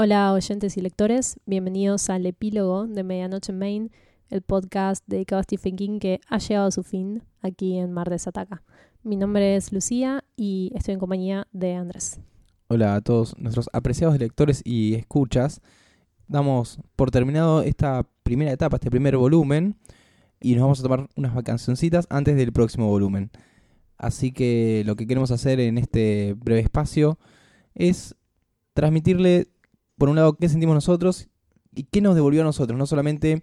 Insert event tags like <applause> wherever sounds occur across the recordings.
Hola oyentes y lectores, bienvenidos al epílogo de Medianoche en Maine, el podcast dedicado a Stephen King que ha llegado a su fin aquí en Mar de Sataka. Mi nombre es Lucía y estoy en compañía de Andrés. Hola a todos nuestros apreciados lectores y escuchas. Damos por terminado esta primera etapa, este primer volumen, y nos vamos a tomar unas vacacioncitas antes del próximo volumen. Así que lo que queremos hacer en este breve espacio es transmitirle, por un lado, qué sentimos nosotros y qué nos devolvió a nosotros. No solamente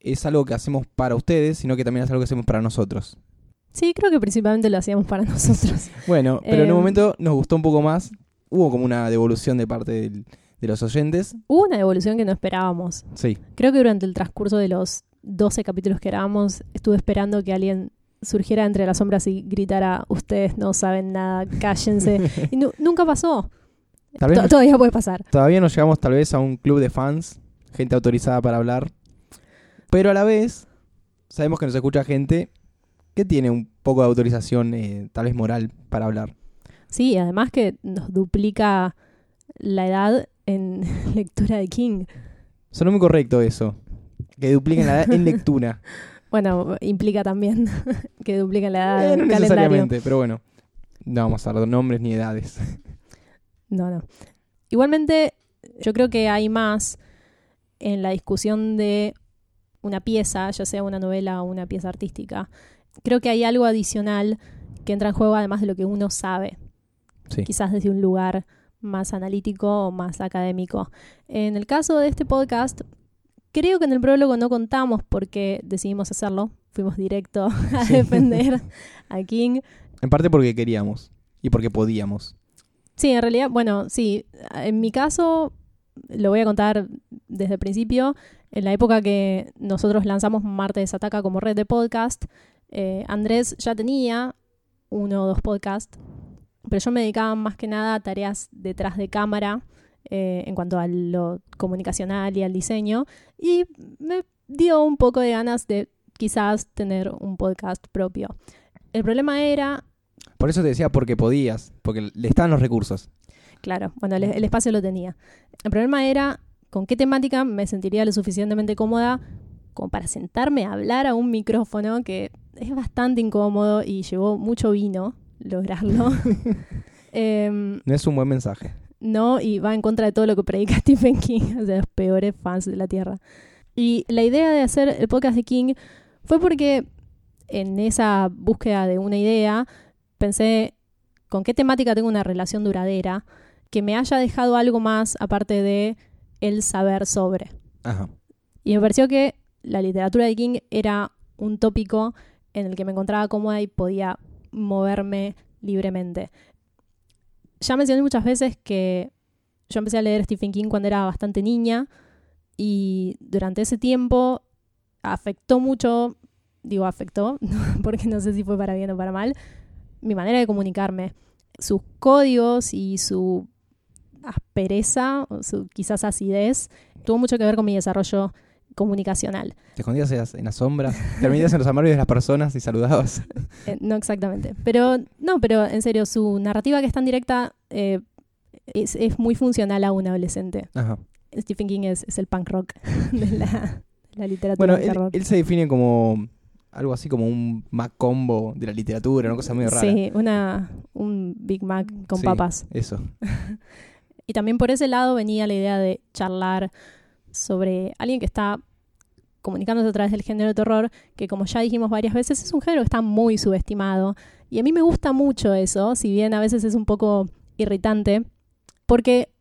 es algo que hacemos para ustedes, sino que también es algo que hacemos para nosotros. Sí, creo que principalmente lo hacíamos para <laughs> nosotros. Bueno, pero en un Em. momento nos gustó un poco más. Hubo como una devolución de parte del- de los oyentes. Hubo una devolución que no esperábamos. Sí, Creo que durante el transcurso de los 12 capítulos que grabamos estuve esperando que alguien surgiera entre las sombras y gritara, ustedes no saben nada, cállense. <laughs> y nu- nunca pasó. Tal vez To- no- Todavía puede pasar. todavía no llegamos tal vez a un club de fans, gente autorizada para hablar. Pero a la vez, sabemos que nos escucha gente que tiene un poco de autorización, eh, tal vez moral, para hablar. Sí, además que nos duplica la edad en <laughs> lectura de King. Sonó muy correcto eso. Que dupliquen la edad en <laughs> lectura. Bueno, implica también <laughs> que dupliquen la edad Eh, en no el calendario. necesariamente, pero bueno. No vamos a dar nombres ni edades. No, no. Igualmente, yo creo que hay más en la discusión de una pieza, ya sea una novela o una pieza artística. Creo que hay algo adicional que entra en juego además de lo que uno sabe, Sí. quizás desde un lugar más analítico o más académico. En el caso de este podcast, creo que en el prólogo no contamos porque decidimos hacerlo. Fuimos directo <laughs> a Sí. defender <laughs> a King. En parte porque queríamos y porque podíamos. Sí, en realidad, bueno, sí. En mi caso, lo voy a contar desde el principio. En la época que nosotros lanzamos Martes Ataca como red de podcast, eh, Andrés ya tenía uno o dos podcasts, pero yo me dedicaba más que nada a tareas detrás de cámara eh, en cuanto a lo comunicacional y al diseño. Y me dio un poco de ganas de quizás tener un podcast propio. El problema era Por eso te decía porque podías, porque le estaban los recursos. Claro, bueno, el, el espacio lo tenía. El problema era con qué temática me sentiría lo suficientemente cómoda como para sentarme a hablar a un micrófono que es bastante incómodo y llevó mucho vino lograrlo. <laughs> <laughs> Em, No es un buen mensaje. no, y va en contra de todo lo que predica <laughs> Stephen King, o sea, los peores fans de la Tierra. Y la idea de hacer el podcast de King fue porque en esa búsqueda de una idea pensé con qué temática tengo una relación duradera que me haya dejado algo más aparte de el saber sobre. Ajá. Y me pareció que la literatura de King era un tópico en el que me encontraba cómoda y podía moverme libremente. Ya mencioné muchas veces que yo empecé a leer Stephen King cuando era bastante niña y durante ese tiempo afectó mucho, digo afectó, <laughs> porque no sé si fue para bien o para mal, mi manera de comunicarme. Sus códigos y su aspereza, o su quizás acidez, tuvo mucho que ver con mi desarrollo comunicacional. Te escondías en las- en la sombra, te metías en los armarios de las personas y saludabas. <laughs> Eh, no exactamente. Pero, no, pero en serio, su narrativa que es tan directa eh, es, es muy funcional a un adolescente. Ajá. Stephen King es, es el punk rock de la, la literatura Bueno, de él, terror. él se define como algo así como un Macombo de la literatura, una cosa muy rara. Sí, una, un Big Mac con Sí, papas. Eso. <laughs> Y también por ese lado venía la idea de charlar sobre alguien que está comunicándose a través del género de terror, que como ya dijimos varias veces, es un género que está muy subestimado. Y a mí me gusta mucho eso, si bien a veces es un poco irritante, porque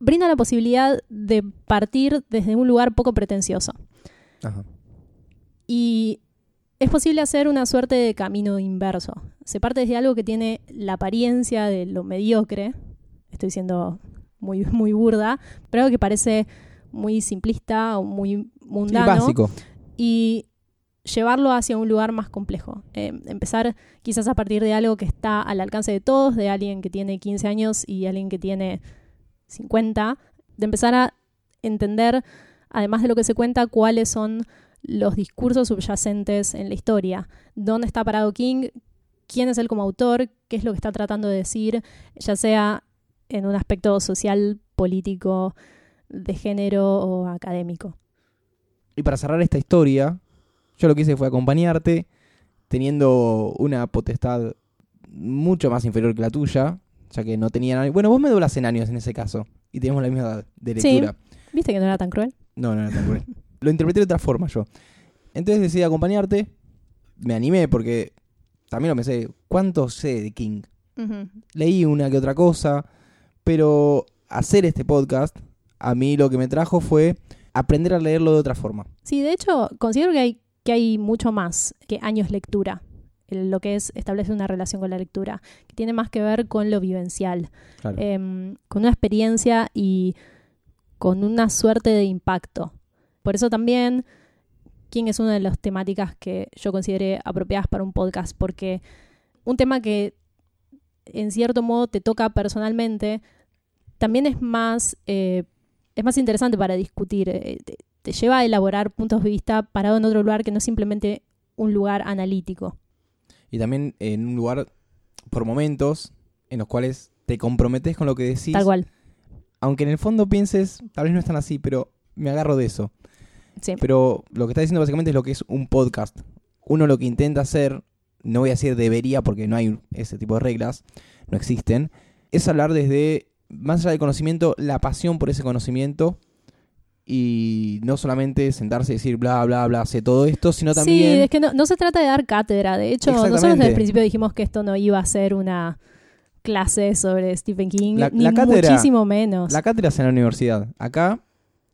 brinda la posibilidad de partir desde un lugar poco pretencioso. Ajá. Y es posible hacer una suerte de camino inverso. Se parte desde algo que tiene la apariencia de lo mediocre, estoy siendo muy, <laughs> muy burda, pero algo que parece muy simplista o muy Sí, mundano básico. y llevarlo hacia un lugar más complejo. Eh, empezar quizás a partir de algo que está al alcance de todos, de alguien que tiene 15 años y alguien que tiene 50, de empezar a entender, además de lo que se cuenta, cuáles son los discursos subyacentes en la historia. ¿Dónde está parado King? ¿Quién es él como autor? ¿Qué es lo que está tratando de decir? Ya sea en un aspecto social, político, de género o académico. Y para cerrar esta historia, yo lo que hice fue acompañarte teniendo una potestad mucho más inferior que la tuya, ya que no tenía nadie. Bueno, vos me doblas en años en ese caso y tenemos la misma edad de Sí. lectura. ¿Viste que no era tan cruel? No, no era tan cruel. <laughs> Lo interpreté de otra forma yo. Entonces decidí acompañarte. Me animé porque también lo pensé. ¿Cuánto sé de King? Leí una que otra cosa. Pero hacer este podcast, a mí lo que me trajo fue aprender a leerlo de otra forma. Sí, de hecho, considero que hay, que hay mucho más que años lectura. Lo que es establecer una relación con la lectura, que tiene más que ver con lo vivencial, Claro. em, con una experiencia y con una suerte de impacto. Por eso también King es una de las temáticas que yo consideré apropiadas para un podcast, porque un tema que en cierto modo te toca personalmente, también es más, eh, es más interesante para discutir. eh, te, te lleva a elaborar puntos de vista parado en otro lugar que no es simplemente un lugar analítico. Y también en un lugar, por momentos, en los cuales te comprometes con lo que decís. Tal cual. Aunque en el fondo pienses, tal vez no es tan así, pero me agarro de eso. Sí. Pero lo que está diciendo básicamente es lo que es un podcast. Uno lo que intenta hacer, no voy a decir debería porque no hay ese tipo de reglas, no existen, es hablar desde, más allá del conocimiento, la pasión por ese conocimiento y no solamente sentarse y decir bla, bla, bla, sé todo esto, sino Sí, también... es que no, no se trata de dar cátedra. De hecho, nosotros desde el principio dijimos que esto no iba a ser una clase sobre Stephen King, La- ni la cátedra- muchísimo menos. La cátedra es en la universidad. Acá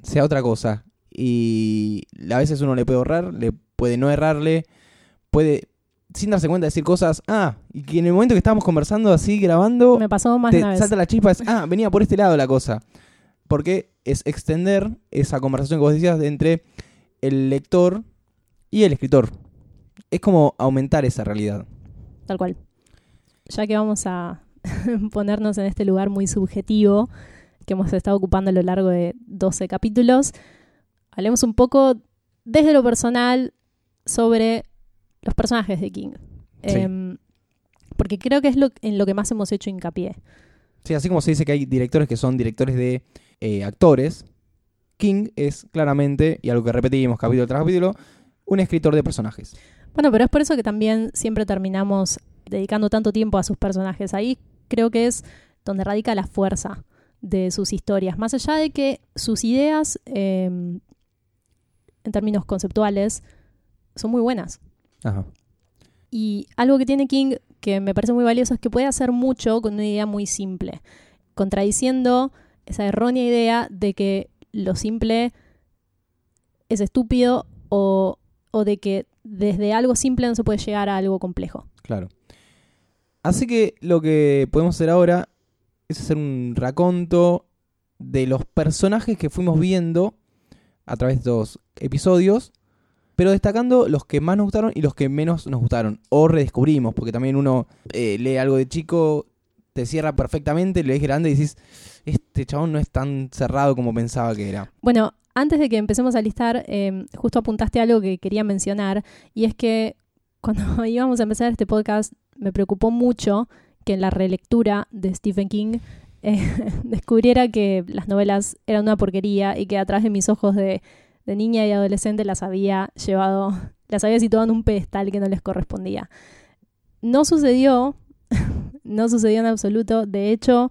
sea otra cosa. Y a veces uno le puede ahorrar, le puede no errarle, puede, sin darse cuenta, decir cosas. Ah, y que en el momento que estábamos conversando así, grabando, Me pasó más de te una vez. salta la chispa. Es, ah, venía por este lado la cosa. Porque es extender esa conversación que vos decías de entre el lector y el escritor. Es como aumentar esa realidad. Tal cual. Ya que vamos a <laughs> ponernos en este lugar muy subjetivo que hemos estado ocupando a lo largo de 12 capítulos, hablemos un poco desde lo personal sobre los personajes de King. Sí. Em, porque creo que es lo, en lo que más hemos hecho hincapié. Sí, así como se dice que hay directores que son directores de eh, actores, King es claramente, y algo que repetimos capítulo tras capítulo, un escritor de personajes. Bueno, pero es por eso que también siempre terminamos dedicando tanto tiempo a sus personajes. Ahí creo que es donde radica la fuerza de sus historias. Más allá de que sus ideas, eh, en términos conceptuales, son muy buenas. Ajá. Y algo que tiene King que me parece muy valioso es que puede hacer mucho con una idea muy simple, contradiciendo esa errónea idea de que lo simple es estúpido o, o de que desde algo simple no se puede llegar a algo complejo. Claro. Así que lo que podemos hacer ahora es hacer un raconto de los personajes que fuimos viendo a través de estos episodios, pero destacando los que más nos gustaron y los que menos nos gustaron, o redescubrimos, porque también uno eh, lee algo de chico, te cierra perfectamente, lo ves grande y dices, este chabón no es tan cerrado como pensaba que era. Bueno, antes de que empecemos a listar, eh, justo apuntaste algo que quería mencionar, y es que cuando <laughs> íbamos a empezar este podcast me preocupó mucho que en la relectura de Stephen King eh, <laughs> descubriera que las novelas eran una porquería y que a través de mis ojos de, de niña y adolescente las había llevado, las había situado en un pedestal que no les correspondía. No sucedió, <laughs> no sucedió en absoluto. De hecho,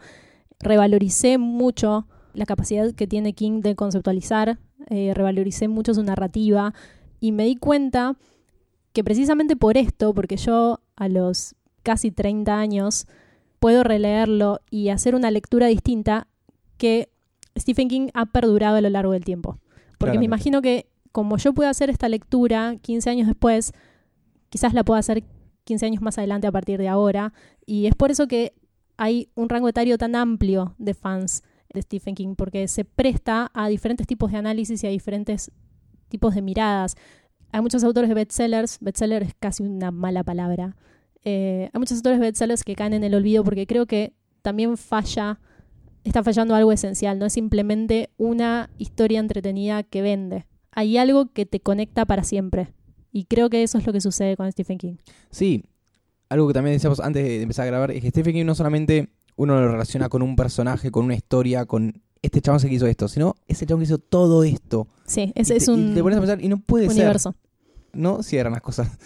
revaloricé mucho la capacidad que tiene King de conceptualizar, eh, revaloricé mucho su narrativa y me di cuenta que precisamente por esto, porque yo a los casi 30 años puedo releerlo y hacer una lectura distinta que Stephen King ha perdurado a lo largo del tiempo. Porque Claramente. me imagino que como yo puedo hacer esta lectura 15 años después, quizás la pueda hacer 15 años más adelante a partir de ahora. Y es por eso que hay un rango etario tan amplio de fans de Stephen King, porque se presta a diferentes tipos de análisis y a diferentes tipos de miradas. Hay muchos autores de bestsellers, bestseller es casi una mala palabra. Eh, hay muchos autores bestsellers que caen en el olvido porque creo que también falla, está fallando algo esencial, no es simplemente una historia entretenida que vende. Hay algo que te conecta para siempre. Y creo que eso es lo que sucede con Stephen King. Sí, algo que también decíamos antes de empezar a grabar es que Stephen King no solamente uno lo relaciona con un personaje, con una historia, con este chabón se que hizo esto, sino es el chabón que hizo todo esto. Sí, es, Y es te- y un te pones a pensar, y no puede universo. ser. No cierran las cosas.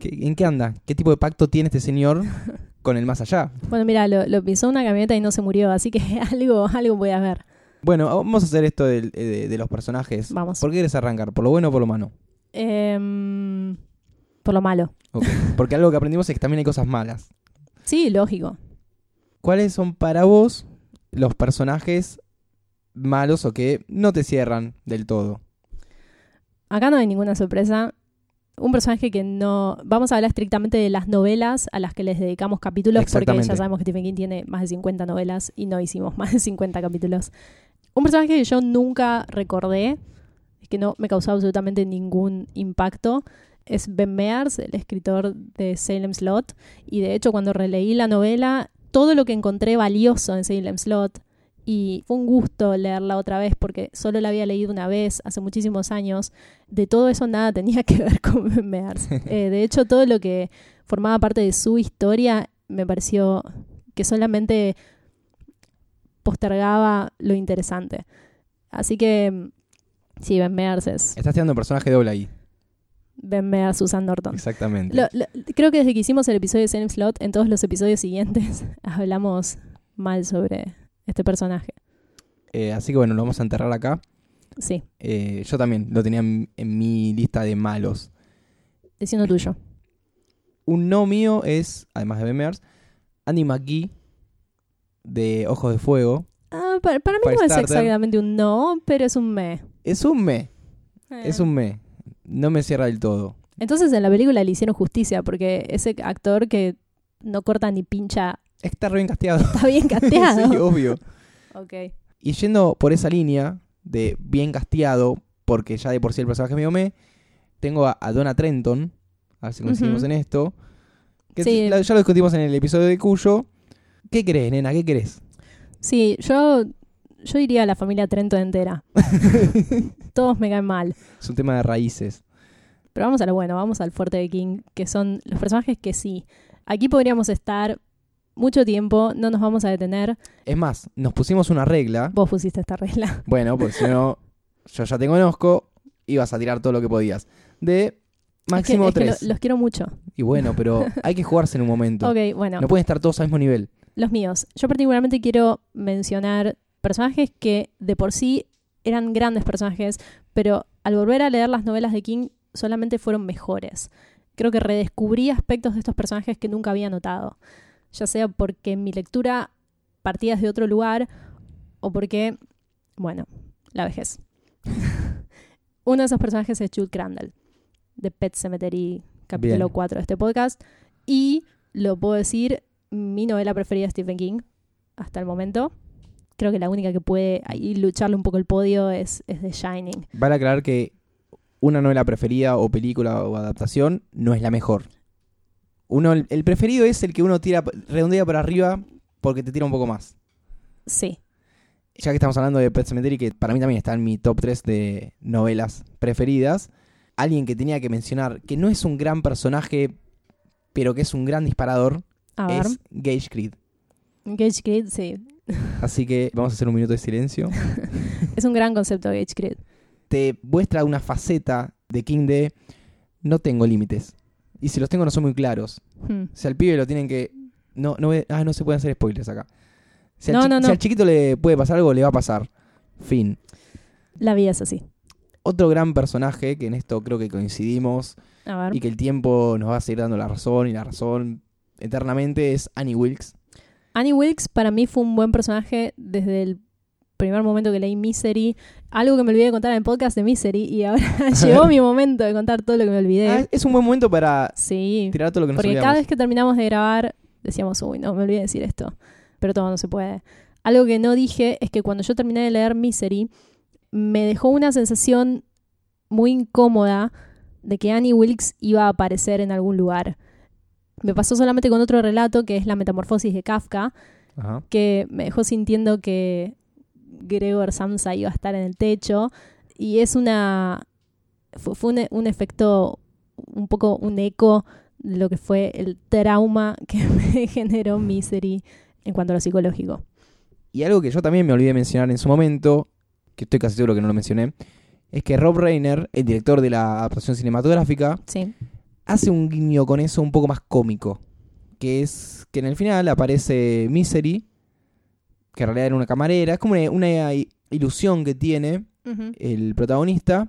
¿Qué- ¿En qué anda? ¿Qué tipo de pacto tiene este señor <laughs> con el más allá? Bueno, mira, lo, lo pisó una camioneta y no se murió, así que <laughs> algo, algo voy a ver. Bueno, vamos a hacer esto eh, de, de los personajes. Vamos. ¿Por qué quieres arrancar? ¿Por lo bueno o por lo malo? Em, por lo malo. Porque algo que aprendimos es que también hay cosas malas. Sí, lógico. ¿Cuáles son para vos los personajes malos o que no te cierran del todo? Acá no hay ninguna sorpresa. Un personaje que no... Vamos a hablar estrictamente de las novelas a las que les dedicamos capítulos, porque ya sabemos que Stephen King tiene más de 50 novelas y no hicimos <laughs> más de 50 capítulos. Un personaje que yo nunca recordé, que no me causó absolutamente ningún impacto, es Ben Mears, el escritor de Salem Slot. Y de hecho, cuando releí la novela, todo lo que encontré valioso en Salem Slot, y fue un gusto leerla otra vez porque solo la había leído una vez hace muchísimos años, de todo eso nada <laughs> tenía que ver con Ben Mears. <laughs> Eh, de hecho, todo lo que formaba parte de su historia me pareció que solamente postergaba lo interesante. Así que, sí, Ben Mears es Estás tirando un personaje doble ahí. Ben Mears, Susan Norton. Exactamente. Lo- lo- creo que desde que hicimos el episodio de Salem Slot, en todos los episodios siguientes <laughs> hablamos mal sobre este personaje. Eh, así que bueno, lo vamos a enterrar acá. Sí, Eh, yo también lo tenía en, en mi lista de malos. diciendo tuyo. Un no mío es, además de Bemers, Andy McGee de Ojos de Fuego. Ah, para, para mí no es exactamente un no, pero es un me. Es un me, Eh. es un me. No me cierra del todo. Entonces en la película le hicieron justicia porque ese actor que no corta ni pincha Está re bien casteado. está bien <laughs> casteado. sí, obvio. ok. Y yendo por esa línea de bien casteado, porque ya de por sí el personaje es medio me, tengo a, a Donna Trenton, a ver si coincidimos en esto. Que Sí. la- ya lo discutimos en el episodio de Cuyo. ¿Qué crees, nena? ¿Qué crees? Sí, yo, yo diría a la familia Trento entera. <laughs> Todos me caen mal. Es un tema de raíces. Pero vamos a lo bueno, vamos al fuerte de King, que son los personajes que sí. Aquí podríamos estar mucho tiempo, no nos vamos a detener. Es más, nos pusimos una regla. Vos pusiste esta regla. <laughs> Bueno, porque si no, yo ya te conozco, ibas a tirar todo lo que podías. De máximo es que, es que tres. lo- los quiero mucho. Y bueno, pero <laughs> hay que jugarse en un momento. Ok, bueno. No pueden estar todos al mismo nivel. Los míos. Yo particularmente quiero mencionar personajes que de por sí eran grandes personajes, pero al volver a leer las novelas de King solamente fueron mejores. Creo que redescubrí aspectos de estos personajes que nunca había notado. Ya sea porque mi lectura partía de otro lugar o porque, bueno, la vejez. <laughs> Uno de esos personajes es Jude Crandall, de Pet Cemetery, capítulo Bien. 4 de este podcast. Y lo puedo decir, mi novela preferida de Stephen King hasta el momento. Creo que la única que puede ahí lucharle un poco el podio es, es The Shining. Vale aclarar que una novela preferida o película o adaptación no es la mejor. Uno, el, el preferido es el que uno tira redondea para arriba porque te tira un poco más. Sí, Ya que estamos hablando de Pet Cemetery, que para mí también está en mi top 3 de novelas preferidas, alguien que tenía que mencionar que no es un gran personaje, pero que es un gran disparador, a ver. es Gage Creed. Gage Creed, sí. <laughs> Así que vamos a hacer un minuto de silencio. <laughs> Es un gran concepto Gage Creed. Te muestra una faceta de King de no tengo límites. Y si los tengo no son muy claros. Hmm. Si al pibe lo tienen que... No, no, ah, no se pueden hacer spoilers acá. Si al, No, chi- no, no. si al chiquito le puede pasar algo, le va a pasar. Fin. La vida es así. Otro gran personaje, que en esto creo que coincidimos, A ver. y que el tiempo nos va a seguir dando la razón y la razón eternamente, es Annie Wilkes. Annie Wilkes para mí fue un buen personaje desde el primer momento que leí Misery. Algo que me olvidé de contar en el podcast de Misery y ahora <laughs> llegó mi momento de contar todo lo que me olvidé. Ah, es un buen momento para sí, tirar todo lo que nos porque olvidamos. cada vez que terminamos de grabar decíamos, uy, no, me olvidé de decir esto. Pero todo no se puede. Algo que no dije es que cuando yo terminé de leer Misery, me dejó una sensación muy incómoda de que Annie Wilkes iba a aparecer en algún lugar. Me pasó solamente con otro relato que es La Metamorfosis de Kafka, Ajá. que me dejó sintiendo que Gregor Samsa iba a estar en el techo y es una fue, fue un, un efecto un poco un eco de lo que fue el trauma que <laughs> me generó Misery en cuanto a lo psicológico. Y algo que yo también me olvidé de mencionar en su momento, que estoy casi seguro que no lo mencioné, es que Rob Reiner, el director de la adaptación cinematográfica, Sí. hace un guiño con eso un poco más cómico. Que es que en el final aparece Misery, que en realidad era una camarera. Es como una, una ilusión que tiene el protagonista.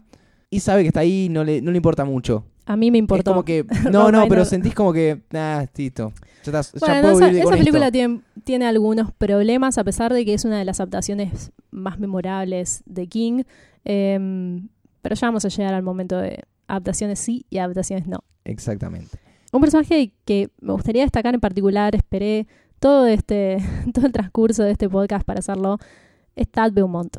Y sabe que está ahí, no le, no le importa mucho. A mí me Es importó. como que. <laughs> No, no, pero sentís como que. Ah, listo. Ya, estás- ya puedo esa, vivir esa con película esto. tiene, tiene algunos problemas, a pesar de que es una de las adaptaciones más memorables de King. Em, pero ya vamos a llegar al momento de adaptaciones sí y adaptaciones no. Exactamente. Un personaje que me gustaría destacar en particular, esperé todo este <laughs> todo el transcurso de este podcast para hacerlo, es Tad Beaumont.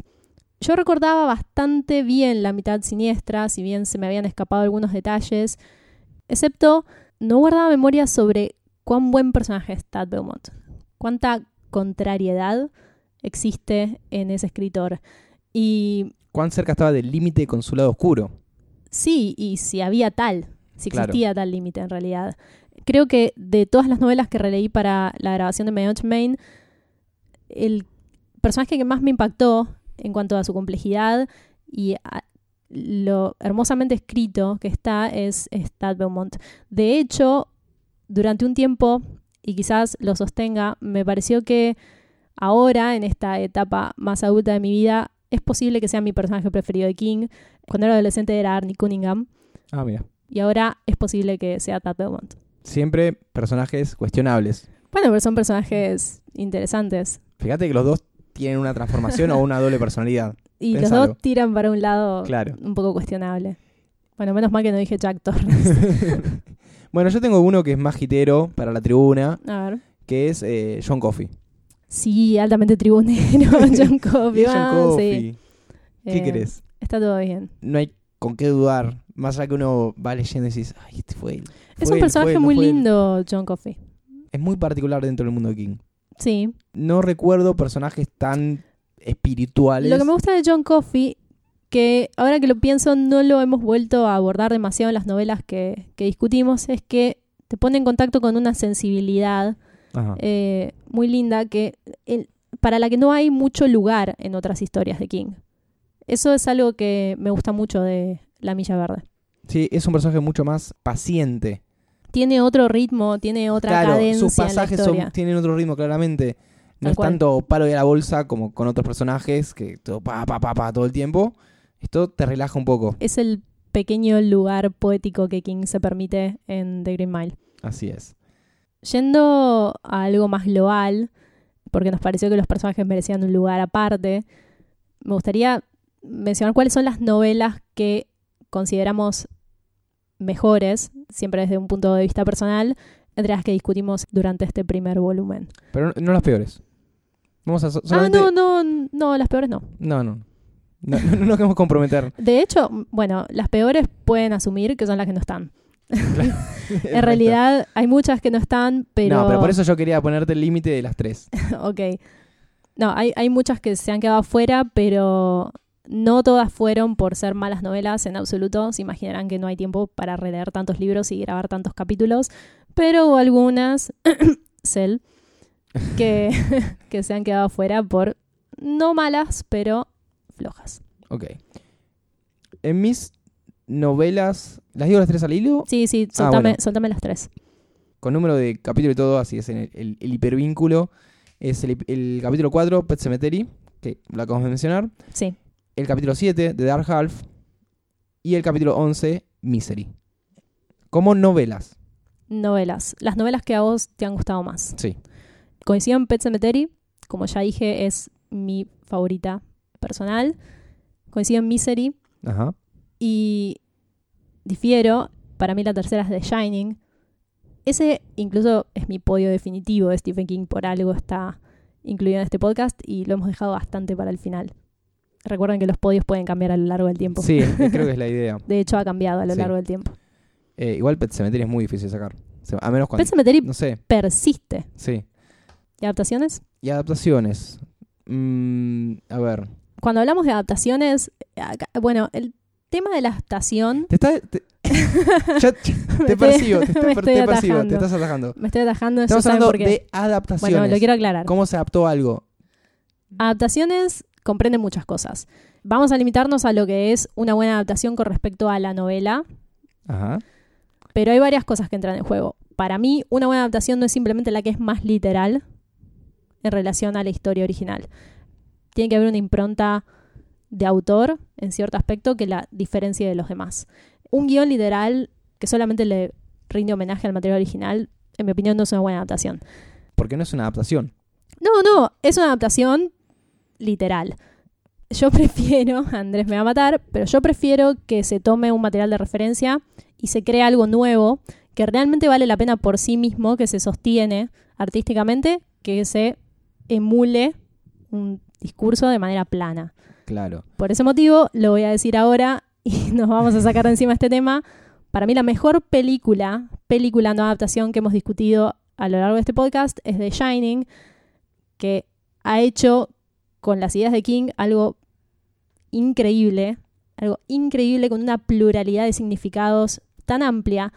Yo recordaba bastante bien la mitad siniestra, si bien se me habían escapado algunos detalles, excepto no guardaba memoria sobre cuán buen personaje es Tad Beaumont, cuánta contrariedad existe en ese escritor. Y ¿Cuán cerca estaba del límite con su lado oscuro? Sí, y si había tal, si Claro. existía tal límite en realidad. Creo que de todas las novelas que releí para la grabación de My Main, el personaje que más me impactó en cuanto a su complejidad y a lo hermosamente escrito que está es, Tad Beaumont. De hecho, durante un tiempo, y quizás lo sostenga, me pareció que ahora, en esta etapa más adulta de mi vida, es posible que sea mi personaje preferido de King. Cuando era adolescente era Arnie Cunningham Ah, mira. y ahora es posible que sea Tad Beaumont. Siempre personajes cuestionables. Bueno, pero son personajes interesantes. Fíjate que los dos tienen una transformación o una doble personalidad. <laughs> Y los dos tiran para un lado Claro. un poco cuestionable. Bueno, menos mal que no dije Jack Torrance. <laughs> bueno, yo tengo uno que es más hitero para la tribuna, A ver. que es eh, John Coffey. Sí, altamente tribunero, <laughs> John Coffey. John ah, Coffey. sí. ¿Qué Eh, querés? Está todo bien. No hay con qué dudar. Más allá que uno va leyendo y decís, ay, este fue él. Es un él, personaje no muy fue él". lindo, John Coffey. Es muy particular dentro del mundo de King. Sí. No recuerdo personajes tan espirituales. Lo que me gusta de John Coffey, que ahora que lo pienso no lo hemos vuelto a abordar demasiado en las novelas que, que discutimos, es que te pone en contacto con una sensibilidad eh, muy linda que el- para la que no hay mucho lugar en otras historias de King. Eso es algo que me gusta mucho de La Milla Verde. Sí, es un personaje mucho más paciente. Tiene otro ritmo, tiene otra claro, cadencia sus en la pasajes son- tienen otro ritmo, claramente. No es cual. tanto palo de la bolsa como con otros personajes que todo pa, pa, pa, pa todo el tiempo. Esto te relaja un poco. Es el pequeño lugar poético que King se permite en The Green Mile. Así es. Yendo a algo más global, porque nos pareció que los personajes merecían un lugar aparte, me gustaría mencionar cuáles son las novelas que consideramos mejores, siempre desde un punto de vista personal, entre las que discutimos durante este primer volumen. Pero no, las peores. Vamos a so- Ah, no, no, no, las peores no. no, no. No, no, no nos queremos comprometer. <laughs> De hecho, bueno, las peores pueden asumir que son las que no están. <laughs> <laughs> En realidad hay muchas que no están, pero... No, pero por eso yo quería ponerte el límite de las tres. ok. No, hay, hay muchas que se han quedado afuera, pero no todas fueron por ser malas novelas en absoluto. Se imaginarán que no hay tiempo para releer tantos libros y grabar tantos capítulos, pero hubo algunas, <coughs> Cell, que, <laughs> que se han quedado afuera por no malas, pero flojas. Ok. En mis novelas... ¿Las digo las tres al hilo? Sí, sí, Ah, soltame, bueno. soltame las tres. Con número de capítulo y todo, así es en el, el- el hipervínculo. Es el, el capítulo 4, Pet Cemetery, que lo acabamos de mencionar. Sí. El capítulo 7, The Dark Half. Y el capítulo 11, Misery. Como novelas. Novelas. Las novelas que a vos te han gustado más. Sí. Coincido en Pet Cemetery, como ya dije, es mi favorita personal. Coincido en Misery Ajá. y difiero. Para mí la tercera es The Shining. Ese incluso es mi podio definitivo de Stephen King, por algo está incluido en este podcast y lo hemos dejado bastante para el final. Recuerden que los podios pueden cambiar a lo largo del tiempo. Sí, creo que es la <laughs> idea. De hecho, ha cambiado a lo Sí. largo del tiempo. Eh, igual Pet Cemetery es muy difícil de sacar. A menos cuando... Pet Cemetery No sé, persiste. sí. ¿Y adaptaciones? Y adaptaciones. Mm, a ver. Cuando hablamos de adaptaciones, acá- bueno, el tema de la adaptación Te está... Te, ya- te percibo, te, estás atajando. Me estoy atajando, Estamos hablando de adaptaciones. Bueno, lo quiero aclarar. ¿Cómo se adaptó algo? Adaptaciones comprenden muchas cosas. Vamos a limitarnos a lo que es una buena adaptación con respecto a la novela, Ajá. pero hay varias cosas que entran en juego. Para mí, una buena adaptación no es simplemente la que es más literal en relación a la historia original. Tiene que haber una impronta de autor en cierto aspecto que la diferencie de los demás. Un guion literal que solamente le rinde homenaje al material original, en mi opinión, no es una buena adaptación. Porque no es una adaptación. No, no, es una adaptación literal. Yo <laughs> prefiero, Andrés me va a matar, pero yo prefiero que se tome un material de referencia y se cree algo nuevo que realmente vale la pena por sí mismo, que se sostiene artísticamente, que se emule un discurso de manera plana. Claro. Por ese motivo, lo voy a decir ahora <laughs> y nos vamos a sacar de encima este tema. Para mí la mejor película, película no adaptación que hemos discutido a lo largo de este podcast es The Shining, que ha hecho con las ideas de King algo increíble, algo increíble con una pluralidad de significados tan amplia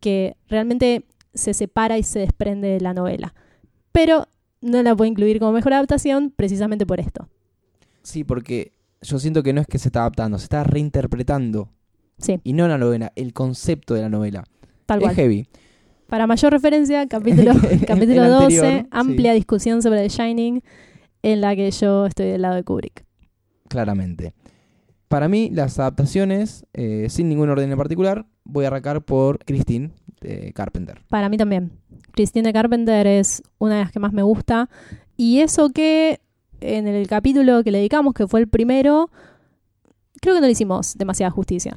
que realmente se separa y se desprende de la novela. Pero no la puedo incluir como mejor adaptación precisamente por esto. Sí, porque yo siento que no es que se está adaptando, se está reinterpretando. Sí, Y no la novela, el concepto de la novela. tal es cual. heavy. Para mayor referencia, capítulo, <laughs> capítulo anterior, 12, sí. amplia discusión sobre The Shining, en la que yo estoy del lado de Kubrick. claramente. Para mí, las adaptaciones, eh, sin ningún orden en particular, voy a arrancar por Christine de Carpenter. Para mí también. Christine Carpenter es una de las que más me gusta. Y eso que en el capítulo que le dedicamos, que fue el primero, creo que no le hicimos demasiada justicia.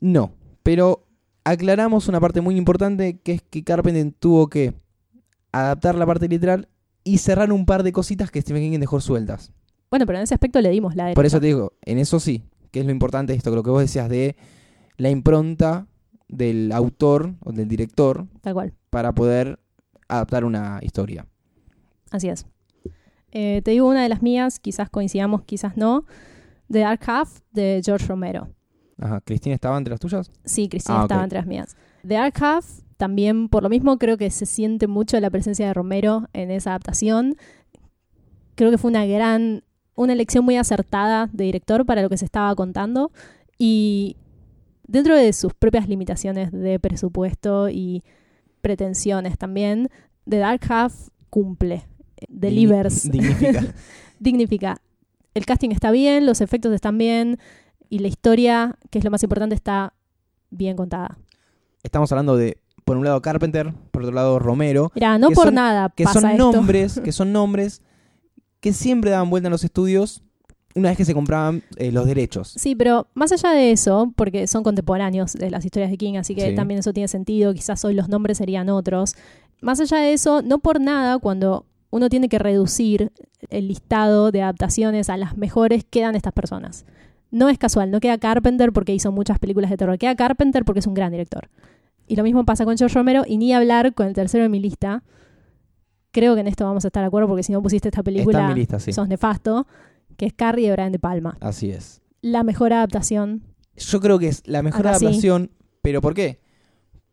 No, pero aclaramos una parte muy importante que es que Carpenter tuvo que adaptar la parte literal y cerrar un par de cositas que Stephen King dejó sueltas. Bueno, pero en ese aspecto le dimos la Por derecha. eso te digo, en eso sí, que es lo importante de esto, lo que vos decías de la impronta del autor o del director Tal cual. para poder adaptar una historia. Así es. Eh, te digo una de las mías, quizás coincidamos, quizás no. The Dark Half de George Romero. Ajá, ¿Cristina estaba entre las tuyas? Sí, Cristina Ah, estaba entre las mías. The Dark Half, también por lo mismo creo que se siente mucho la presencia de Romero en esa adaptación. Creo que fue una gran, una elección muy acertada de director para lo que se estaba contando. Y dentro de sus propias limitaciones de presupuesto y pretensiones también, The Dark Half cumple, delivers, Dignifica. <laughs> dignifica. El casting está bien, los efectos están bien y la historia, que es lo más importante, está bien contada. Estamos hablando de, por un lado, Carpenter, por otro lado, Romero, Mira, no Que por son- nada que pasa son esto. nombres, que <laughs> son nombres que siempre daban vuelta en los estudios una vez que se compraban eh, los derechos. Sí, pero más allá de eso, porque son contemporáneos de las historias de King, así que Sí. también eso tiene sentido, quizás hoy los nombres serían otros. Más allá de eso, no por nada, cuando uno tiene que reducir el listado de adaptaciones a las mejores, quedan estas personas. No es casual, no queda Carpenter porque hizo muchas películas de terror, queda Carpenter porque es un gran director. Y lo mismo pasa con George Romero, y ni hablar con el tercero de mi lista. Creo que en esto vamos a estar de acuerdo, porque si no pusiste esta película, Está en mi lista, sí. sos nefasto, que es Carrie de Brian De Palma. Así es. La mejor adaptación Yo creo que es la mejor Acá sí. adaptación, pero ¿por qué?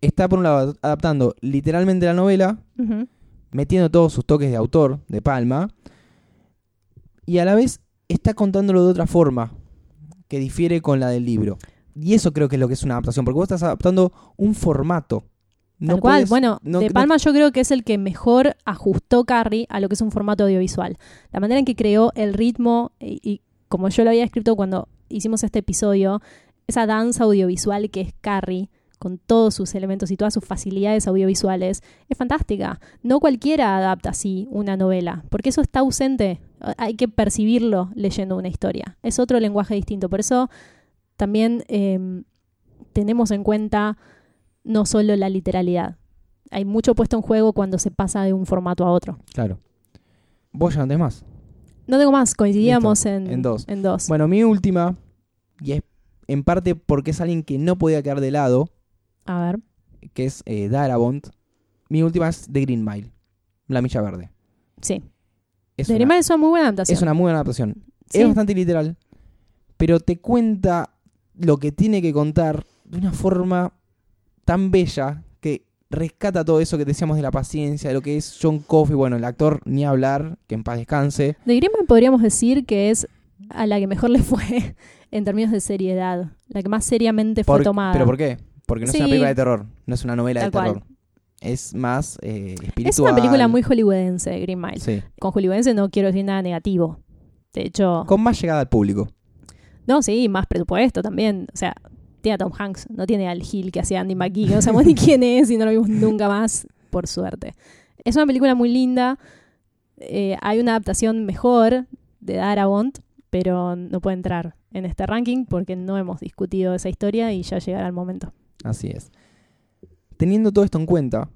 Está por un lado adaptando literalmente la novela, metiendo todos sus toques de autor, de Palma, y a la vez está contándolo de otra forma, que difiere con la del libro. Y eso creo que es lo que es una adaptación, porque vos estás adaptando un formato. Tal cual. Bueno, no- De no- Palma yo creo que es el que mejor ajustó Carrie a lo que es un formato audiovisual. La manera en que creó el ritmo y, y como yo lo había escrito cuando hicimos este episodio, esa danza audiovisual que es Carrie, con todos sus elementos y todas sus facilidades audiovisuales, es fantástica. No cualquiera adapta así una novela, porque eso está ausente. Hay que percibirlo leyendo una historia. Es otro lenguaje distinto. Por eso también eh, tenemos en cuenta no solo la literalidad. Hay mucho puesto en juego cuando se pasa de un formato a otro. Claro. Vos ya tenés más. No tengo más, coincidíamos en, en dos. en dos. Bueno, mi última, y es en parte porque es alguien que no podía quedar de lado, A ver. que es eh, Darabont. Mi última es The Green Mile, La Milla Verde. Sí. Es De una, Grima es una muy buena adaptación. es una muy buena adaptación. Sí. Es bastante literal, pero te cuenta lo que tiene que contar de una forma tan bella que rescata todo eso que decíamos de la paciencia, de lo que es John Coffey, bueno, el actor ni hablar, que en paz descanse. De Greenman podríamos decir que es a la que mejor le fue <laughs> en términos de seriedad, la que más seriamente fue Por- tomada. ¿Pero por qué? Porque no es una película de terror, no es una novela Tal de terror. cual. Es más eh, espiritual. es una película muy hollywoodense, Green Mile. Sí. Con hollywoodense no quiero decir nada negativo. De hecho, Con más llegada al público. No, sí, más presupuesto también. O sea, tiene a Tom Hanks, no tiene al Hill que hacía Andy McGee, no sabemos ni quién es y no lo vimos nunca más, por suerte. Es una película muy linda. Eh, hay una adaptación mejor de Darabont, pero no puede entrar en este ranking porque no hemos discutido esa historia y ya llegará el momento. Así es. Teniendo todo esto en cuenta,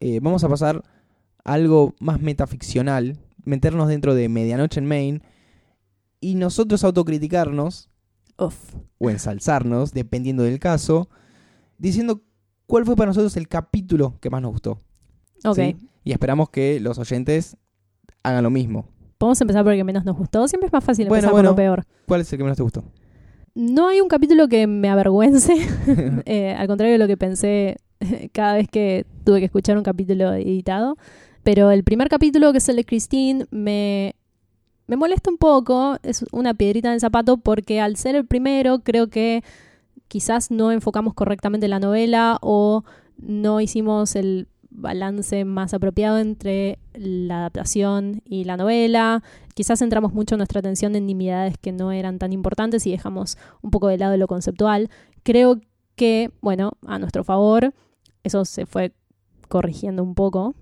eh, vamos a pasar a algo más metaficcional, meternos dentro de Medianoche en Maine y nosotros autocriticarnos Uf. o ensalzarnos, dependiendo del caso, diciendo cuál fue para nosotros el capítulo que más nos gustó. Ok. ¿sí? Y esperamos que los oyentes hagan lo mismo. Podemos empezar por el que menos nos gustó. Siempre es más fácil Bueno, empezar bueno. por lo peor. ¿Cuál es el que menos te gustó? No hay un capítulo que me avergüence, <laughs> <laughs> eh, al contrario de lo que pensé <laughs> cada vez que tuve que escuchar un capítulo editado. Pero el primer capítulo, que es el de Christine, me, me molesta un poco, es una piedrita en el zapato, porque al ser el primero, creo que quizás no enfocamos correctamente la novela o no hicimos el balance más apropiado entre la adaptación y la novela. Quizás centramos mucho nuestra atención en nimiedades que no eran tan importantes y dejamos un poco de lado lo conceptual. Creo que, bueno, a nuestro favor, eso se fue corrigiendo un poco.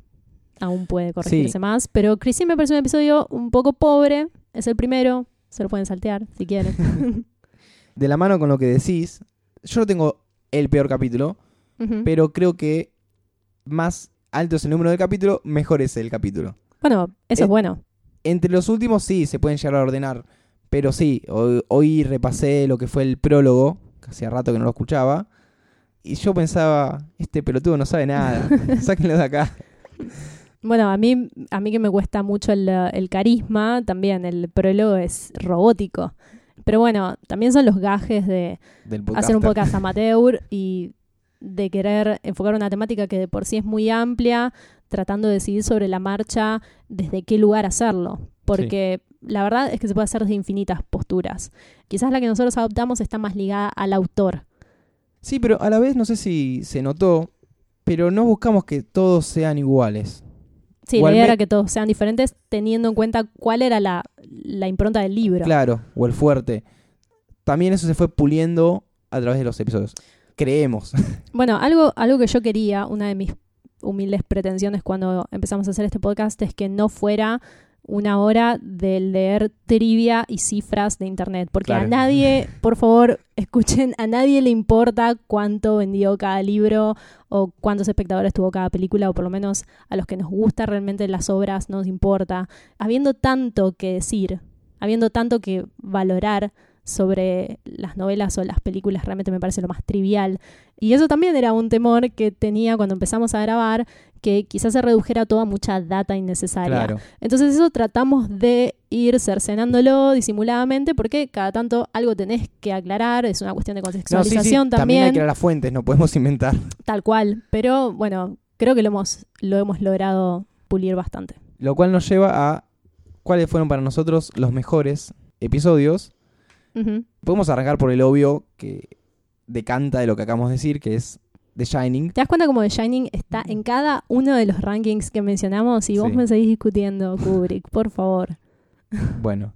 Aún puede corregirse Sí. más. Pero Christine me parece un episodio un poco pobre. Es el primero. Se lo pueden saltear si quieren. <laughs> De la mano con lo que decís, yo no tengo el peor capítulo, pero creo que más alto es el número del capítulo, mejor es el capítulo. Bueno, eso es bueno. Entre los últimos sí, se pueden llegar a ordenar, pero sí, hoy, hoy repasé lo que fue el prólogo, que hacía rato que no lo escuchaba, y yo pensaba, este pelotudo no sabe nada, <laughs> sáquenlo de acá. <laughs> Bueno, a mí, a mí que me cuesta mucho el, el carisma, también el prólogo es robótico. Pero bueno, también son los gajes de hacer un podcast <laughs> amateur y de querer enfocar una temática que de por sí es muy amplia, tratando de decidir sobre la marcha desde qué lugar hacerlo. Porque la verdad es que se puede hacer desde infinitas posturas. Quizás la que nosotros adoptamos está más ligada al autor. Sí, pero a la vez no sé si se notó, pero no buscamos que todos sean iguales. Sí, la idea era que todos sean diferentes teniendo en cuenta cuál era la, la impronta del libro. Claro, o el fuerte. También eso se fue puliendo a través de los episodios. Creemos. <laughs> Bueno, algo, algo que yo quería, una de mis humildes pretensiones cuando empezamos a hacer este podcast es que no fuera una hora de leer trivia y cifras de internet. Porque a nadie, por favor, escuchen, a nadie le importa cuánto vendió cada libro o cuántos espectadores tuvo cada película, o por lo menos a los que nos gusta realmente las obras no nos importa. Habiendo tanto que decir, habiendo tanto que valorar sobre las novelas o las películas, realmente me parece lo más trivial. Y eso también era un temor que tenía cuando empezamos a grabar, que quizás se redujera toda mucha data innecesaria. Claro. Entonces eso tratamos de ir cercenándolo disimuladamente porque cada tanto algo tenés que aclarar, es una cuestión de No, sí, sí, contextualización También hay también, que ir a las fuentes, no podemos inventar. tal cual. Pero bueno, creo que lo hemos, lo hemos logrado pulir bastante. Lo cual nos lleva a cuáles fueron para nosotros los mejores episodios. Podemos arrancar por el obvio que decanta de lo que acabamos de decir, que es The Shining. ¿Te das cuenta como The Shining está en cada uno de los rankings que mencionamos y vos Sí. me seguís discutiendo, Kubrick, por favor? <laughs> Bueno,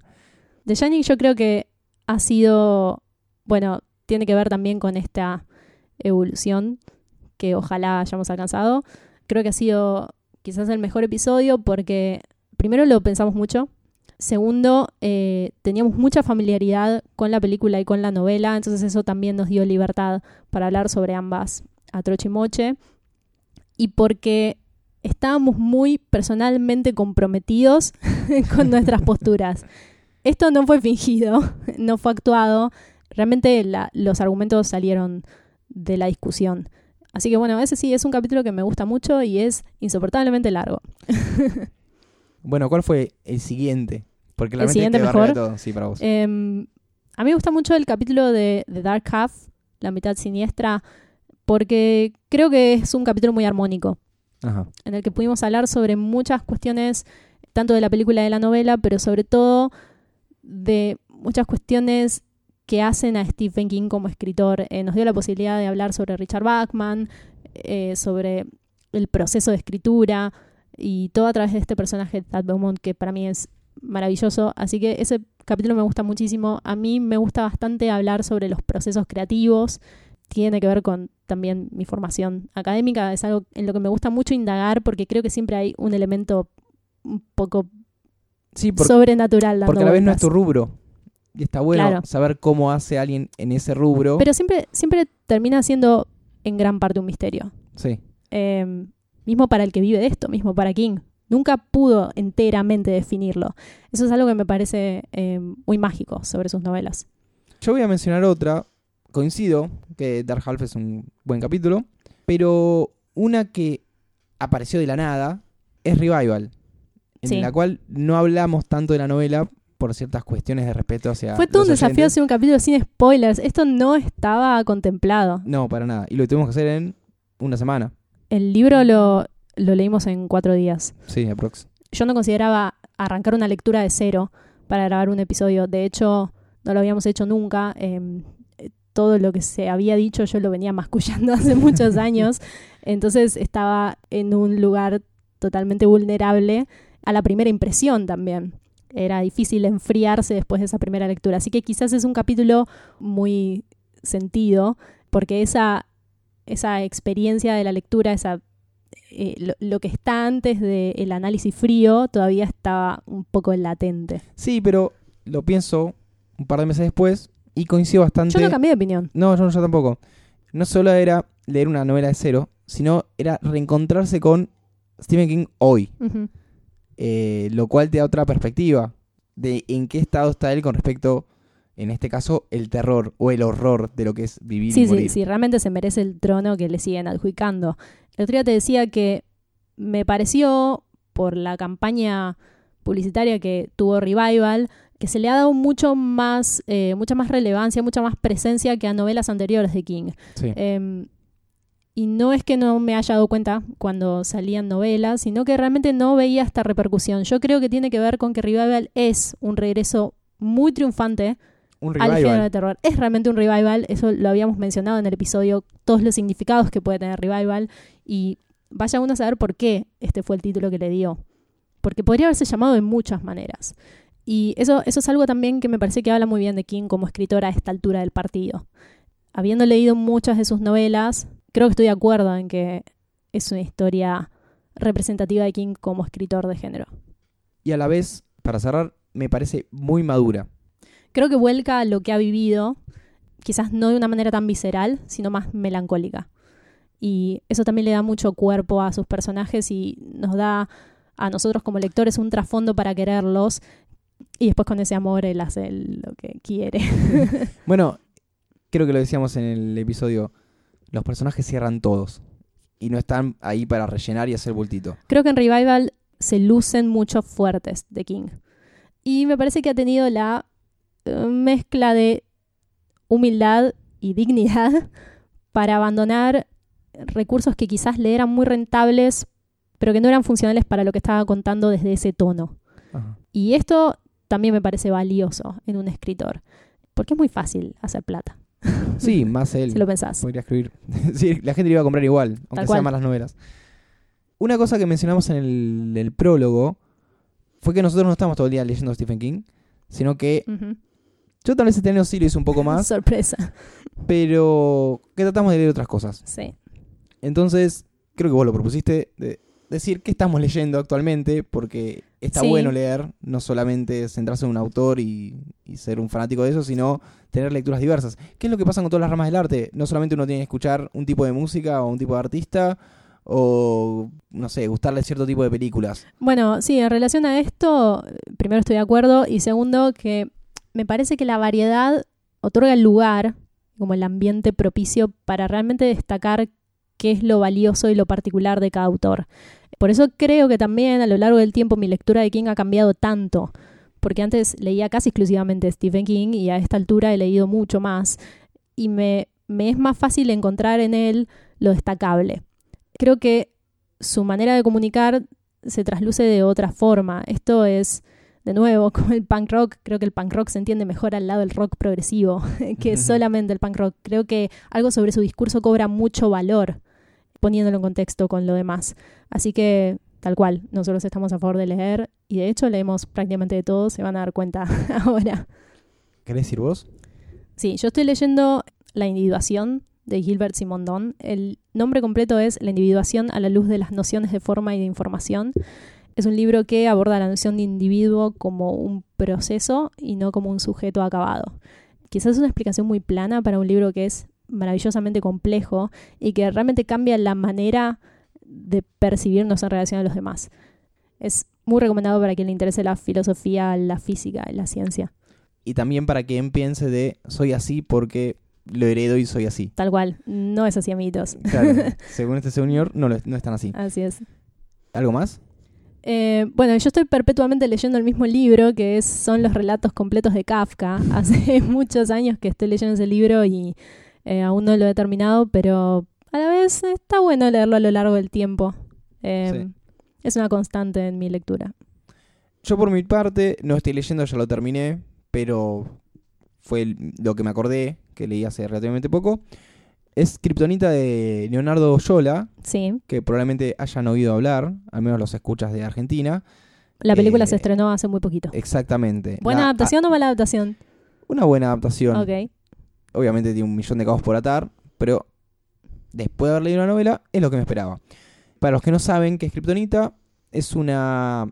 The Shining yo creo que ha sido, bueno, tiene que ver también con esta evolución que ojalá hayamos alcanzado. Creo que ha sido quizás el mejor episodio porque primero lo pensamos mucho, segundo eh, teníamos mucha familiaridad con la película y con la novela, entonces eso también nos dio libertad para hablar sobre ambas a troche y porque estábamos muy personalmente comprometidos <laughs> con nuestras <laughs> posturas. Esto no fue fingido, <laughs> no fue actuado. Realmente la- los argumentos salieron de la discusión. Así que bueno, ese sí es un capítulo que me gusta mucho y es insoportablemente largo. bueno, ¿cuál fue el siguiente? Porque la ¿El siguiente mejor? todo, sí, para vos. Em, a mí me gusta mucho el capítulo de, de Dark Half, la mitad siniestra, porque creo que es un capítulo muy armónico, Ajá. en el que pudimos hablar sobre muchas cuestiones, tanto de la película y de la novela, pero sobre todo de muchas cuestiones que hacen a Stephen King como escritor. Eh, nos dio la posibilidad de hablar sobre Richard Bachman, eh, sobre el proceso de escritura y todo a través de este personaje, Tad Beaumont, que para mí es maravilloso. Así que ese capítulo me gusta muchísimo. A mí me gusta bastante hablar sobre los procesos creativos. Tiene que ver con también mi formación académica. Es algo en lo que me gusta mucho indagar porque creo que siempre hay un elemento un poco Sí, por- sobrenatural. dando porque a la vez no es tu rubro. Y está bueno Claro. saber cómo hace alguien en ese rubro. Pero siempre, siempre termina siendo en gran parte un misterio. sí. Eh, mismo para el que vive de esto, mismo para King. Nunca pudo enteramente definirlo. Eso es algo que me parece eh, muy mágico sobre sus novelas. Yo voy a mencionar otra. Coincido que Dark Half es un buen capítulo. Pero una que apareció de la nada es Revival. En Sí. la cual no hablamos tanto de la novela por ciertas cuestiones de respeto hacia. Fue todo un desafío hacer un capítulo sin spoilers. Esto no estaba contemplado. No, para nada. Y lo tuvimos que hacer en una semana. El libro lo, lo leímos en cuatro días. Sí, aprox. Yo no consideraba arrancar una lectura de cero para grabar un episodio. De hecho, no lo habíamos hecho nunca. Eh, todo lo que se había dicho yo lo venía mascullando <laughs> hace muchos años. Entonces estaba en un lugar totalmente vulnerable a la primera impresión también. Era difícil enfriarse después de esa primera lectura. Así que quizás es un capítulo muy sentido, porque esa, esa experiencia de la lectura, esa eh, lo, lo que está antes del análisis frío todavía estaba un poco latente. Sí, pero lo pienso un par de meses después y coincido bastante. Yo no cambié de opinión. No, yo, yo tampoco. No solo era leer una novela de cero, sino era reencontrarse con Stephen King hoy. Eh, lo cual te da otra perspectiva de en qué estado está él con respecto, en este caso, el terror o el horror de lo que es vivir y Sí, sí, morir. sí, realmente se merece el trono que le siguen adjudicando. El otro día te decía que me pareció, por la campaña publicitaria que tuvo Revival, que se le ha dado mucho más, eh, mucha más relevancia, mucha más presencia que a novelas anteriores de King. Sí. Eh, y no es que no me haya dado cuenta cuando salían novelas, sino que realmente no veía esta repercusión. Yo creo que tiene que ver con que Revival es un regreso muy triunfante un al género de terror. Es realmente un revival, eso lo habíamos mencionado en el episodio, todos los significados que puede tener revival. Y vaya uno a saber por qué este fue el título que le dio. Porque podría haberse llamado de muchas maneras. Y eso, eso es algo también que me parece que habla muy bien de King como escritor a esta altura del partido. Habiendo leído muchas de sus novelas, creo que estoy de acuerdo en que es una historia representativa de King como escritor de género. Y a la vez, para cerrar, me parece muy madura. creo que vuelca lo que ha vivido, quizás no de una manera tan visceral, sino más melancólica. Y eso también le da mucho cuerpo a sus personajes y nos da a nosotros como lectores un trasfondo para quererlos. Y después con ese amor él hace lo que quiere. <laughs> Bueno, creo que lo decíamos en el episodio, los personajes cierran todos. Y no están ahí para rellenar y hacer bultito. Creo que en Revival se lucen muchos fuertes de King. Y me parece que ha tenido la eh, mezcla de humildad y dignidad <laughs> para abandonar recursos que quizás le eran muy rentables, pero que no eran funcionales para lo que estaba contando desde ese tono. Ajá. Y esto también me parece valioso en un escritor, porque es muy fácil hacer plata, Sí, <laughs> más él. si lo pensás. Podría escribir. <laughs> sí, la gente le iba a comprar igual, aunque sean malas novelas. Una cosa que mencionamos en el, el prólogo fue que nosotros no estamos todo el día leyendo a Stephen King, sino que yo tal vez este año sí lo hice un poco más, Sorpresa. pero que tratamos de leer otras cosas. Sí. Entonces, creo que vos lo propusiste de decir qué estamos leyendo actualmente, porque está Sí. bueno leer, no solamente centrarse en un autor y, y ser un fanático de eso, sino tener lecturas diversas. ¿Qué es lo que pasa con todas las ramas del arte? No solamente uno tiene que escuchar un tipo de música o un tipo de artista, o, no sé, gustarle cierto tipo de películas. Bueno, sí, en relación a esto, primero estoy de acuerdo y segundo que me parece que la variedad otorga el lugar, como el ambiente propicio para realmente destacar qué es lo valioso y lo particular de cada autor. Por eso creo que también a lo largo del tiempo mi lectura de King ha cambiado tanto, porque antes leía casi exclusivamente Stephen King y a esta altura he leído mucho más y me, me es más fácil encontrar en él lo destacable. Creo que su manera de comunicar se trasluce de otra forma. Esto es, de nuevo, <laughs> como el punk rock. Creo que el punk rock se entiende mejor al lado del rock progresivo <laughs> que solamente el punk rock. Creo que algo sobre su discurso cobra mucho valor poniéndolo en contexto con lo demás. Así que, tal cual, nosotros estamos a favor de leer y de hecho leemos prácticamente de todo, se van a dar cuenta <laughs> ahora. ¿Querés decir vos? Sí, yo estoy leyendo La individuación de Gilbert Simondon. El nombre completo es La individuación a la luz de las nociones de forma y de información. Es un libro que aborda la noción de individuo como un proceso y no como un sujeto acabado. Quizás es una explicación muy plana para un libro que es maravillosamente complejo y que realmente cambia la manera de percibirnos en relación a los demás. Es muy recomendado para quien le interese la filosofía, la física, la ciencia. Y también para quien piense de soy así porque lo heredo y soy así. Tal cual, no es así, amiguitos. <laughs> Claro, <laughs> según este señor, no, lo, no están así. Así es. ¿Algo más? Eh, bueno, yo estoy perpetuamente leyendo el mismo libro, que es, son los relatos completos de Kafka. <laughs> Hace muchos años que estoy leyendo ese libro y eh, aún no lo he terminado, pero a la vez está bueno leerlo a lo largo del tiempo. Eh, es una constante en mi lectura. Yo por mi parte no estoy leyendo, ya lo terminé, pero fue lo que me acordé, que leí hace relativamente poco. Es Kryptonita de Leonardo Yola, sí. que probablemente hayan oído hablar, al menos los escuchas de Argentina. La película se eh, estrenó hace muy poquito. Exactamente. ¿Buena adaptación o mala adaptación? Una buena adaptación. Ok obviamente tiene un millón de cabos por atar, pero después de haber leído la novela es lo que me esperaba. Para los que no saben que es Kryptonita, es una...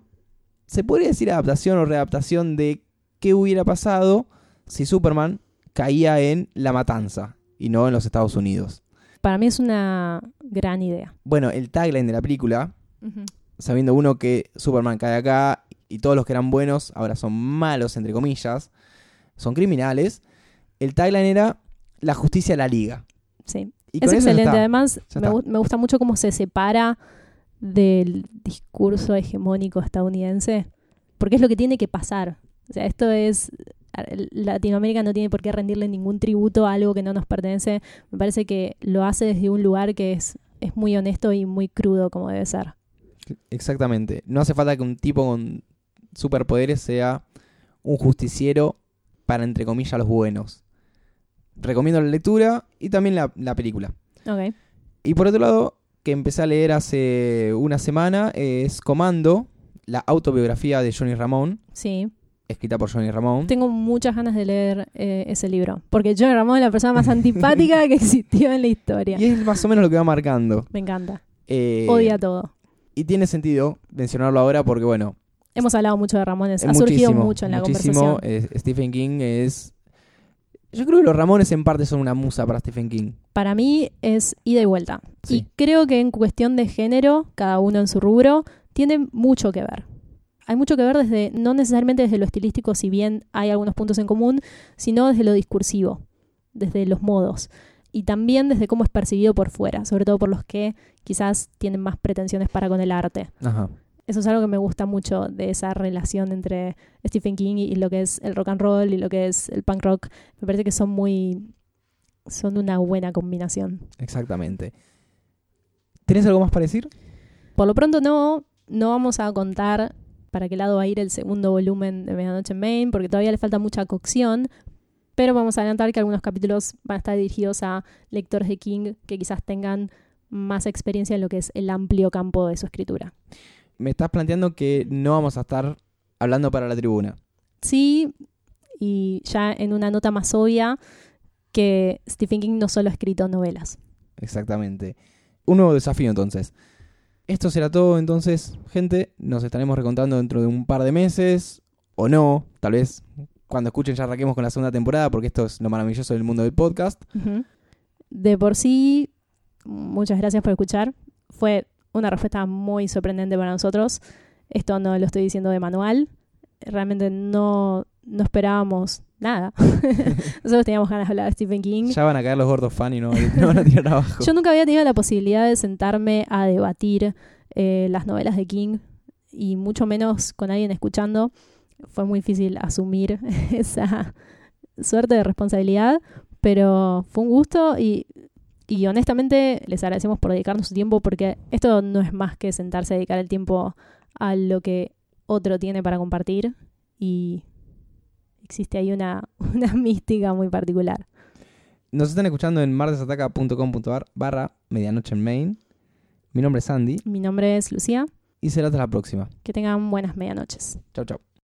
Se podría decir adaptación o readaptación de qué hubiera pasado si Superman caía en La Matanza y no en los Estados Unidos. Para mí es una gran idea. Bueno, el tagline de la película, sabiendo uno que Superman cae acá y todos los que eran buenos ahora son malos, entre comillas, son criminales, el tagline era La justicia a la liga. Sí. es excelente. Además, me, gusta mucho cómo se separa del discurso hegemónico estadounidense, porque es lo que tiene que pasar. O sea, esto es. Latinoamérica no tiene por qué rendirle ningún tributo a algo que no nos pertenece. Me parece que lo hace desde un lugar que es, es muy honesto y muy crudo, como debe ser. Exactamente. No hace falta que un tipo con superpoderes sea un justiciero para, entre comillas, los buenos recomiendo la lectura y también la, película. Ok. Y por otro lado, que empecé a leer hace una semana, es Comando, la autobiografía de Johnny Ramón. Sí. Escrita por Johnny Ramón. Tengo muchas ganas de leer eh, ese libro. Porque Johnny Ramón es la persona más antipática que existió en la historia. Y es más o menos lo que va marcando. Me encanta. Eh, Odia todo. Y tiene sentido mencionarlo ahora porque, bueno. Hemos hablado mucho de Ramón, ha surgido mucho en la conversación. Eh, Stephen King es yo creo que los Ramones en parte son una musa para Stephen King. Para mí es ida y vuelta. Y creo que en cuestión de género, cada uno en su rubro, tiene mucho que ver. Hay mucho que ver desde, no necesariamente desde lo estilístico, si bien hay algunos puntos en común, sino desde lo discursivo, desde los modos. Y también desde cómo es percibido por fuera, sobre todo por los que quizás tienen más pretensiones para con el arte. Ajá. Eso es algo que me gusta mucho de esa relación entre Stephen King y, lo que es el rock and roll y lo que es el punk rock. Me parece que son muy. son una buena combinación. Exactamente. ¿Tienes algo más para decir? Por lo pronto no. No vamos a contar para qué lado va a ir el segundo volumen de Medianoche en Maine, porque todavía le falta mucha cocción. Pero vamos a adelantar que algunos capítulos van a estar dirigidos a lectores de King que quizás tengan más experiencia en lo que es el amplio campo de su escritura me estás planteando que no vamos a estar hablando para la tribuna. Sí, y ya en una nota más obvia, que Stephen King no solo ha escrito novelas. Exactamente. Un nuevo desafío entonces. Esto será todo entonces, gente. Nos estaremos recontando dentro de un par de meses, o no, tal vez cuando escuchen ya arranquemos con la segunda temporada, porque esto es lo maravilloso del mundo del podcast. De por sí, muchas gracias por escuchar. Fue una respuesta muy sorprendente para nosotros. Esto no lo estoy diciendo de manual. Realmente no, no esperábamos nada. <laughs> Nosotros teníamos ganas de hablar de Stephen King. Ya van a caer los gordos fan y no, van a tirar abajo. Yo nunca había tenido la posibilidad de sentarme a debatir eh, las novelas de King y mucho menos con alguien escuchando. Fue muy difícil asumir <laughs> esa suerte de responsabilidad, pero fue un gusto y Y honestamente les agradecemos por dedicarnos su tiempo porque esto no es más que sentarse a dedicar el tiempo a lo que otro tiene para compartir y existe ahí una, <laughs> una mística muy particular. Nos están escuchando en martesataca.com.ar barra medianoche en Main. Mi nombre es Andy Mi nombre es Lucía. y será hasta la próxima. Que tengan buenas medianoches. Chau, chau.